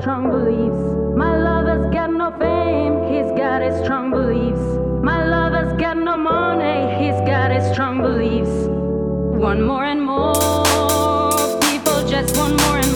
strong beliefs. My lover's got no fame, he's got his strong beliefs. My lover's got no money, he's got his strong beliefs. One more and more, people just want more and more.